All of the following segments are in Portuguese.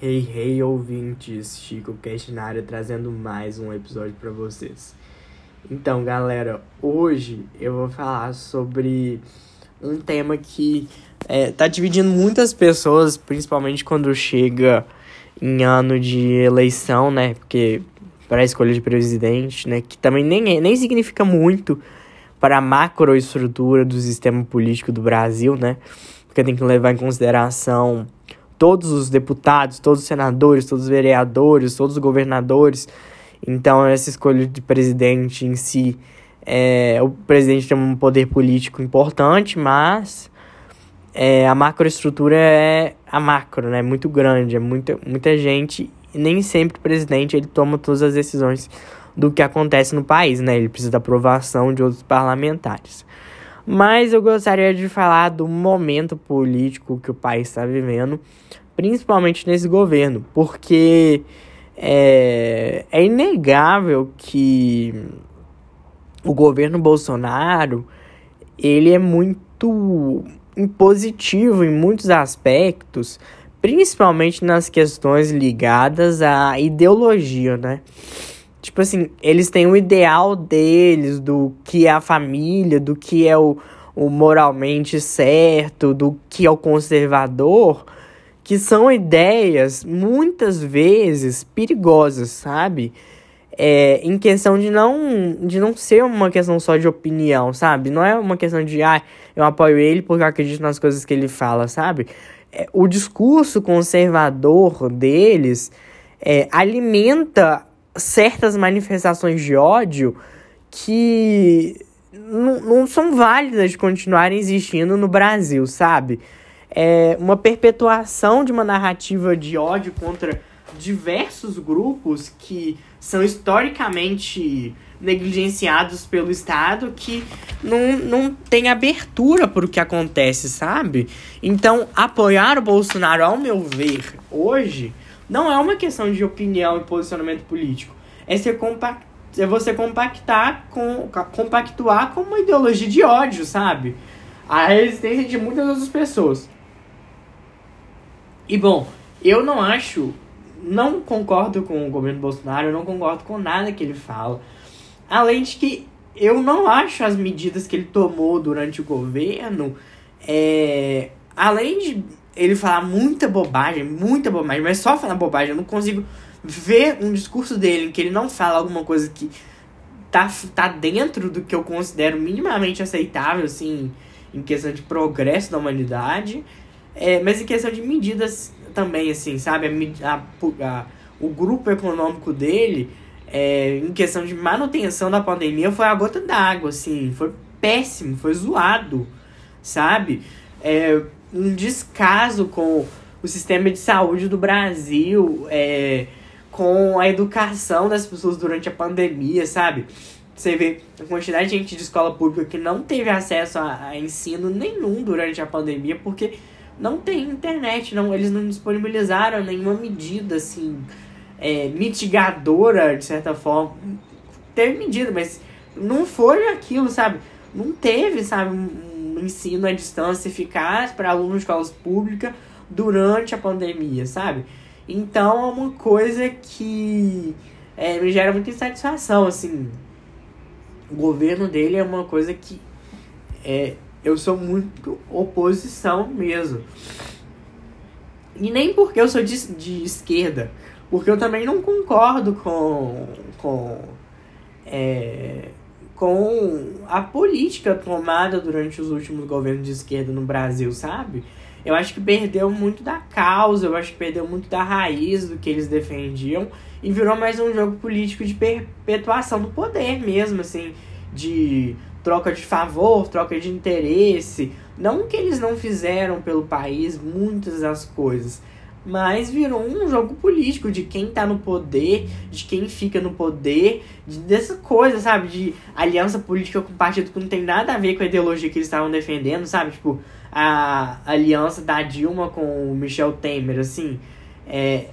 Hey, hey, ouvintes, Chico área trazendo mais um episódio para vocês. Então, galera, hoje eu vou falar sobre um tema que é, tá dividindo muitas pessoas, principalmente quando chega em ano de eleição, né? Porque para a escolha de presidente, né? Que também nem, nem significa muito para a macroestrutura do sistema político do Brasil, né? Porque tem que levar em consideração todos os deputados, todos os senadores, todos os vereadores, todos os governadores. Então, essa escolha de presidente em si, é, o presidente tem um poder político importante, mas é, a macroestrutura é a macro, né? Muito grande, é muita, muita gente. Nem sempre o presidente ele toma todas as decisões do que acontece no país, né? Ele precisa da aprovação de outros parlamentares. Mas eu gostaria de falar do momento político que o país está vivendo, principalmente nesse governo, porque é, é inegável que o governo Bolsonaro ele é muito impositivo em muitos aspectos, principalmente nas questões ligadas à ideologia, né? Tipo assim, eles têm o ideal deles, do que é a família, do que é o, o moralmente certo, do que é o conservador, que são ideias muitas vezes perigosas, sabe? É, em questão de não, de não ser uma questão só de opinião, sabe? Não é uma questão de, ah, eu apoio ele porque eu acredito nas coisas que ele fala, sabe? É, o discurso conservador deles é, alimenta certas manifestações de ódio que não, são válidas de continuarem existindo no Brasil, sabe? É uma perpetuação de uma narrativa de ódio contra diversos grupos que são historicamente negligenciados pelo Estado que não, não tem abertura para o que acontece, sabe? Então, apoiar o Bolsonaro, ao meu ver, hoje, não é uma questão de opinião e posicionamento político. É, ser compact, é você compactar com, compactuar com uma ideologia de ódio, sabe? A resistência de muitas outras pessoas. E bom, eu não acho, não concordo com o governo Bolsonaro, eu não concordo com nada que ele fala. Além de que eu não acho as medidas que ele tomou durante o governo, é, além de ele falar muita bobagem, muita bobagem, mas só falar bobagem, eu não consigo ver um discurso dele em que ele não fala alguma coisa que tá, tá dentro do que eu considero minimamente aceitável, assim, em questão de progresso da humanidade, é, mas em questão de medidas também, assim, sabe? A, a, a o grupo econômico dele, é, em questão de manutenção da pandemia, foi a gota d'água, assim, foi péssimo, foi zoado, sabe? É, um descaso com o sistema de saúde do Brasil, é, com a educação das pessoas durante a pandemia, sabe? Você vê a quantidade de gente de escola pública que não teve acesso a, a ensino nenhum durante a pandemia, porque não tem internet, não, eles não disponibilizaram nenhuma medida assim é, mitigadora de certa forma. Teve medida, mas não foi aquilo, sabe? Não teve, sabe, ensino à distância eficaz para alunos de escolas públicas durante a pandemia, sabe? Então é uma coisa que é, me gera muita insatisfação, assim. O governo dele é uma coisa que é, eu sou muito oposição mesmo. E nem porque eu sou de, de esquerda, porque eu também não concordo com, com é, com a política tomada durante os últimos governos de esquerda no Brasil, sabe? Eu acho que perdeu muito da causa, eu acho que perdeu muito da raiz do que eles defendiam e virou mais um jogo político de perpetuação do poder mesmo, assim, de troca de favor, troca de interesse. Não que eles não fizeram pelo país muitas das coisas, mas virou um jogo político de quem tá no poder, de quem fica no poder, de, dessa coisa, sabe? De aliança política com partido que não tem nada a ver com a ideologia que eles estavam defendendo, sabe? Tipo, a aliança da Dilma com o Michel Temer, assim. É,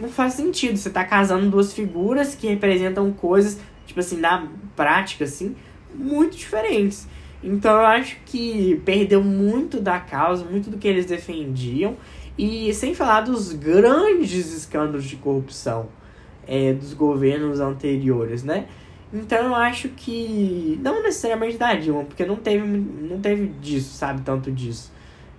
não faz sentido. Você tá casando duas figuras que representam coisas, tipo assim, na prática, assim, muito diferentes. Então eu acho que perdeu muito da causa, muito do que eles defendiam E sem falar dos grandes escândalos de corrupção é, dos governos anteriores, né? Então eu acho que não necessariamente da Dilma, porque não teve, não teve disso, sabe, tanto disso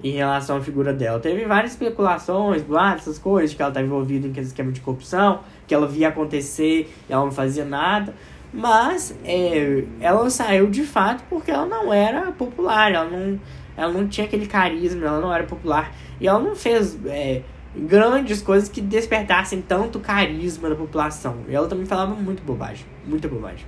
em relação à figura dela. Teve várias especulações, boatos, essas coisas, que ela estava envolvida em esquema de corrupção, que ela via acontecer e ela não fazia nada. Mas é, ela saiu de fato porque ela não era popular, ela não, ela não tinha aquele carisma, ela não era popular. E ela não fez é, grandes coisas que despertassem tanto carisma da população. E ela também falava muito bobagem, muita bobagem.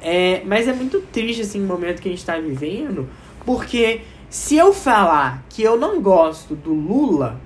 É, mas é muito triste assim, o momento que a gente está vivendo, porque se eu falar que eu não gosto do Lula,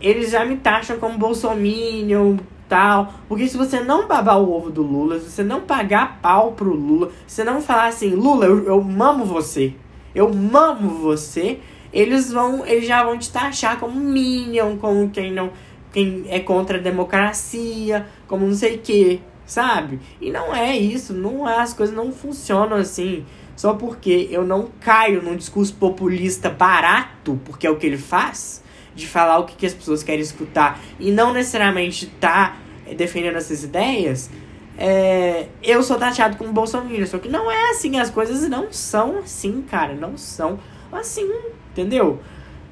eles já me taxam como bolsominion, tal. Porque se você não babar o ovo do Lula, se você não pagar pau pro Lula, se você não falar assim, Lula, eu, eu mamo você, eu mamo você, eles vão, eles já vão te taxar como minion, como quem não, quem é contra a democracia, como não sei o que, sabe? E não é isso, não é, as coisas não funcionam assim. Só porque eu não caio num discurso populista barato, porque é o que ele faz, de falar o que, que as pessoas querem escutar e não necessariamente tá defendendo essas ideias, é, eu sou taxado como bolsonaro. Só que não é assim, as coisas não são assim, cara, não são assim, entendeu?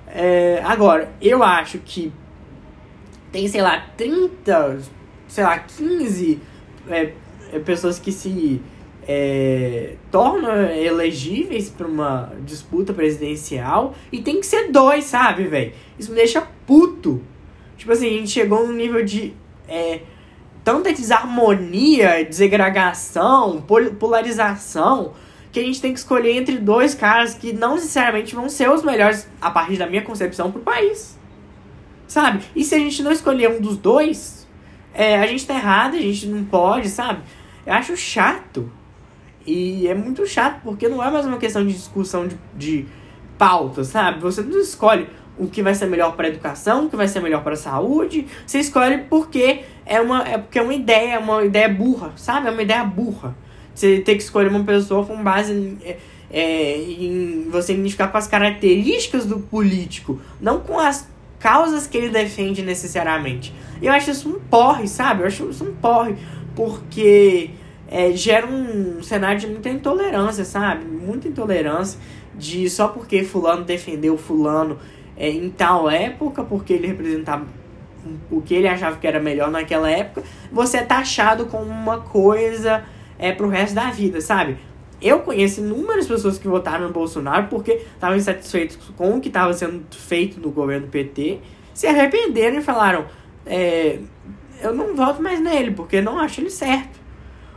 É, agora, eu acho que tem, sei lá, 30, sei lá, 15 é, é, pessoas que se é, tornam elegíveis para uma disputa presidencial e tem que ser dois, sabe, velho? Isso me deixa puto. Tipo assim, a gente chegou num nível de é, tanta desarmonia, desagregação, polarização, que a gente tem que escolher entre dois caras que não necessariamente vão ser os melhores, a partir da minha concepção, pro país. Sabe? E se a gente não escolher um dos dois, é, a gente tá errado, a gente não pode, sabe? Eu acho chato. E é muito chato, porque não é mais uma questão de discussão de, de pauta, sabe? Você não escolhe o que vai ser melhor para a educação, o que vai ser melhor para a saúde. Você escolhe porque é uma, é porque é uma ideia, é uma ideia burra, sabe? É uma ideia burra. Você tem que escolher uma pessoa com base é, é em você identificar com as características do político, não com as causas que ele defende necessariamente. Eu acho isso um porre, sabe? Eu acho isso um porre, porque é, gera um cenário de muita intolerância, sabe? Muita intolerância de só porque fulano defendeu fulano é, em tal época, porque ele representava o que ele achava que era melhor naquela época, você é taxado como uma coisa é, pro resto da vida, sabe? Eu conheço inúmeras pessoas que votaram no Bolsonaro porque estavam insatisfeitos com o que estava sendo feito no governo PT, se arrependeram e falaram: é, eu não voto mais nele porque não acho ele certo.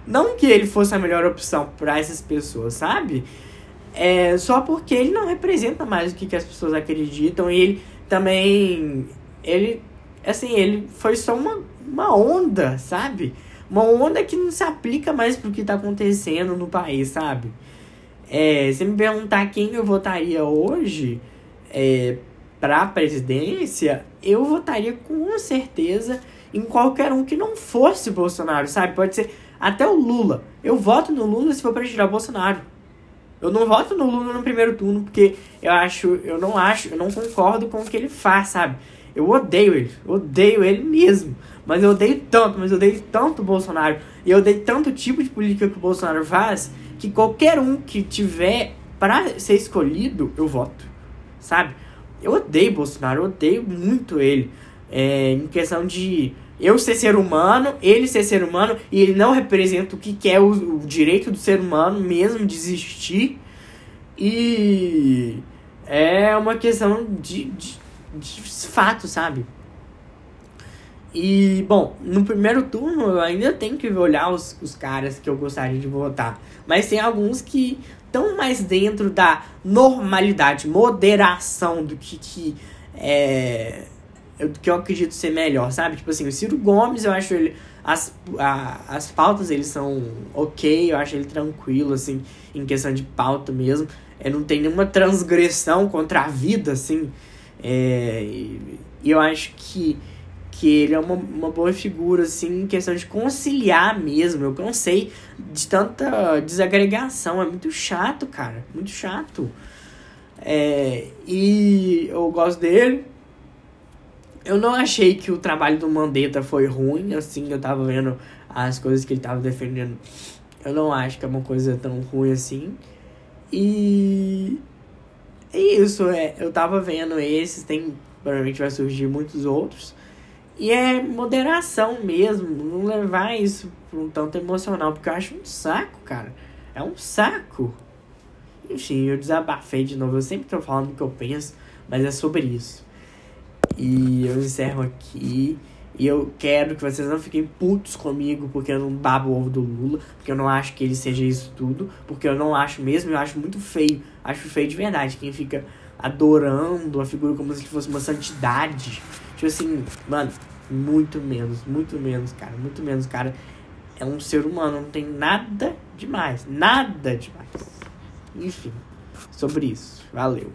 Não que ele fosse a melhor opção para essas pessoas, sabe? É só porque ele não representa mais o que, que as pessoas acreditam e ele também. Ele. Assim, ele foi só uma, uma onda, sabe? Uma onda que não se aplica mais pro que tá acontecendo no país, sabe? É, se me perguntar quem eu votaria hoje é, pra presidência, eu votaria com certeza em qualquer um que não fosse Bolsonaro, sabe? Pode ser até o Lula. Eu voto no Lula se for para tirar o Bolsonaro. Eu não voto no Lula no primeiro turno porque eu acho, eu não acho, eu não concordo com o que ele faz, sabe? Eu odeio ele, odeio ele mesmo. Mas eu odeio tanto, mas eu odeio tanto o Bolsonaro. E eu odeio tanto o tipo de política que o Bolsonaro faz que qualquer um que tiver para ser escolhido, eu voto. Sabe? Eu odeio Bolsonaro, eu odeio muito ele. É, em questão de eu ser ser humano, ele ser ser humano, e ele não representa o que, que é o, o direito do ser humano mesmo de existir. E é uma questão de, de, de fato, sabe? E, bom, no primeiro turno eu ainda tenho que olhar os, os caras que eu gostaria de votar. Mas tem alguns que estão mais dentro da normalidade, moderação do que, que é do que eu acredito ser melhor, sabe? Tipo assim, o Ciro Gomes, eu acho ele. As, a, as pautas eles são ok, eu acho ele tranquilo, assim, em questão de pauta mesmo. É, não tem nenhuma transgressão contra a vida, assim. É, e, e eu acho que, que ele é uma, uma boa figura, assim, em questão de conciliar mesmo. Eu cansei de tanta desagregação. É muito chato, cara. Muito chato. É, e eu gosto dele. Eu não achei que o trabalho do Mandetta foi ruim, assim, eu tava vendo as coisas que ele tava defendendo. Eu não acho que é uma coisa tão ruim assim. E é isso, é, eu tava vendo esses, tem provavelmente vai surgir muitos outros. E é moderação mesmo, não levar isso para um tanto emocional, porque eu acho um saco, cara. É um saco. Enfim, eu desabafei de novo. Eu sempre tô falando o que eu penso, mas é sobre isso. E eu encerro aqui. E eu quero que vocês não fiquem putos comigo porque eu não babo o ovo do Lula, porque eu não acho que ele seja isso tudo, porque eu não acho mesmo, eu acho muito feio. Acho feio de verdade. Quem fica adorando a figura como se fosse uma santidade. Tipo assim, mano, muito menos, muito menos, cara, muito menos, cara. É um ser humano, não tem nada demais, nada demais. Enfim, sobre isso. Valeu.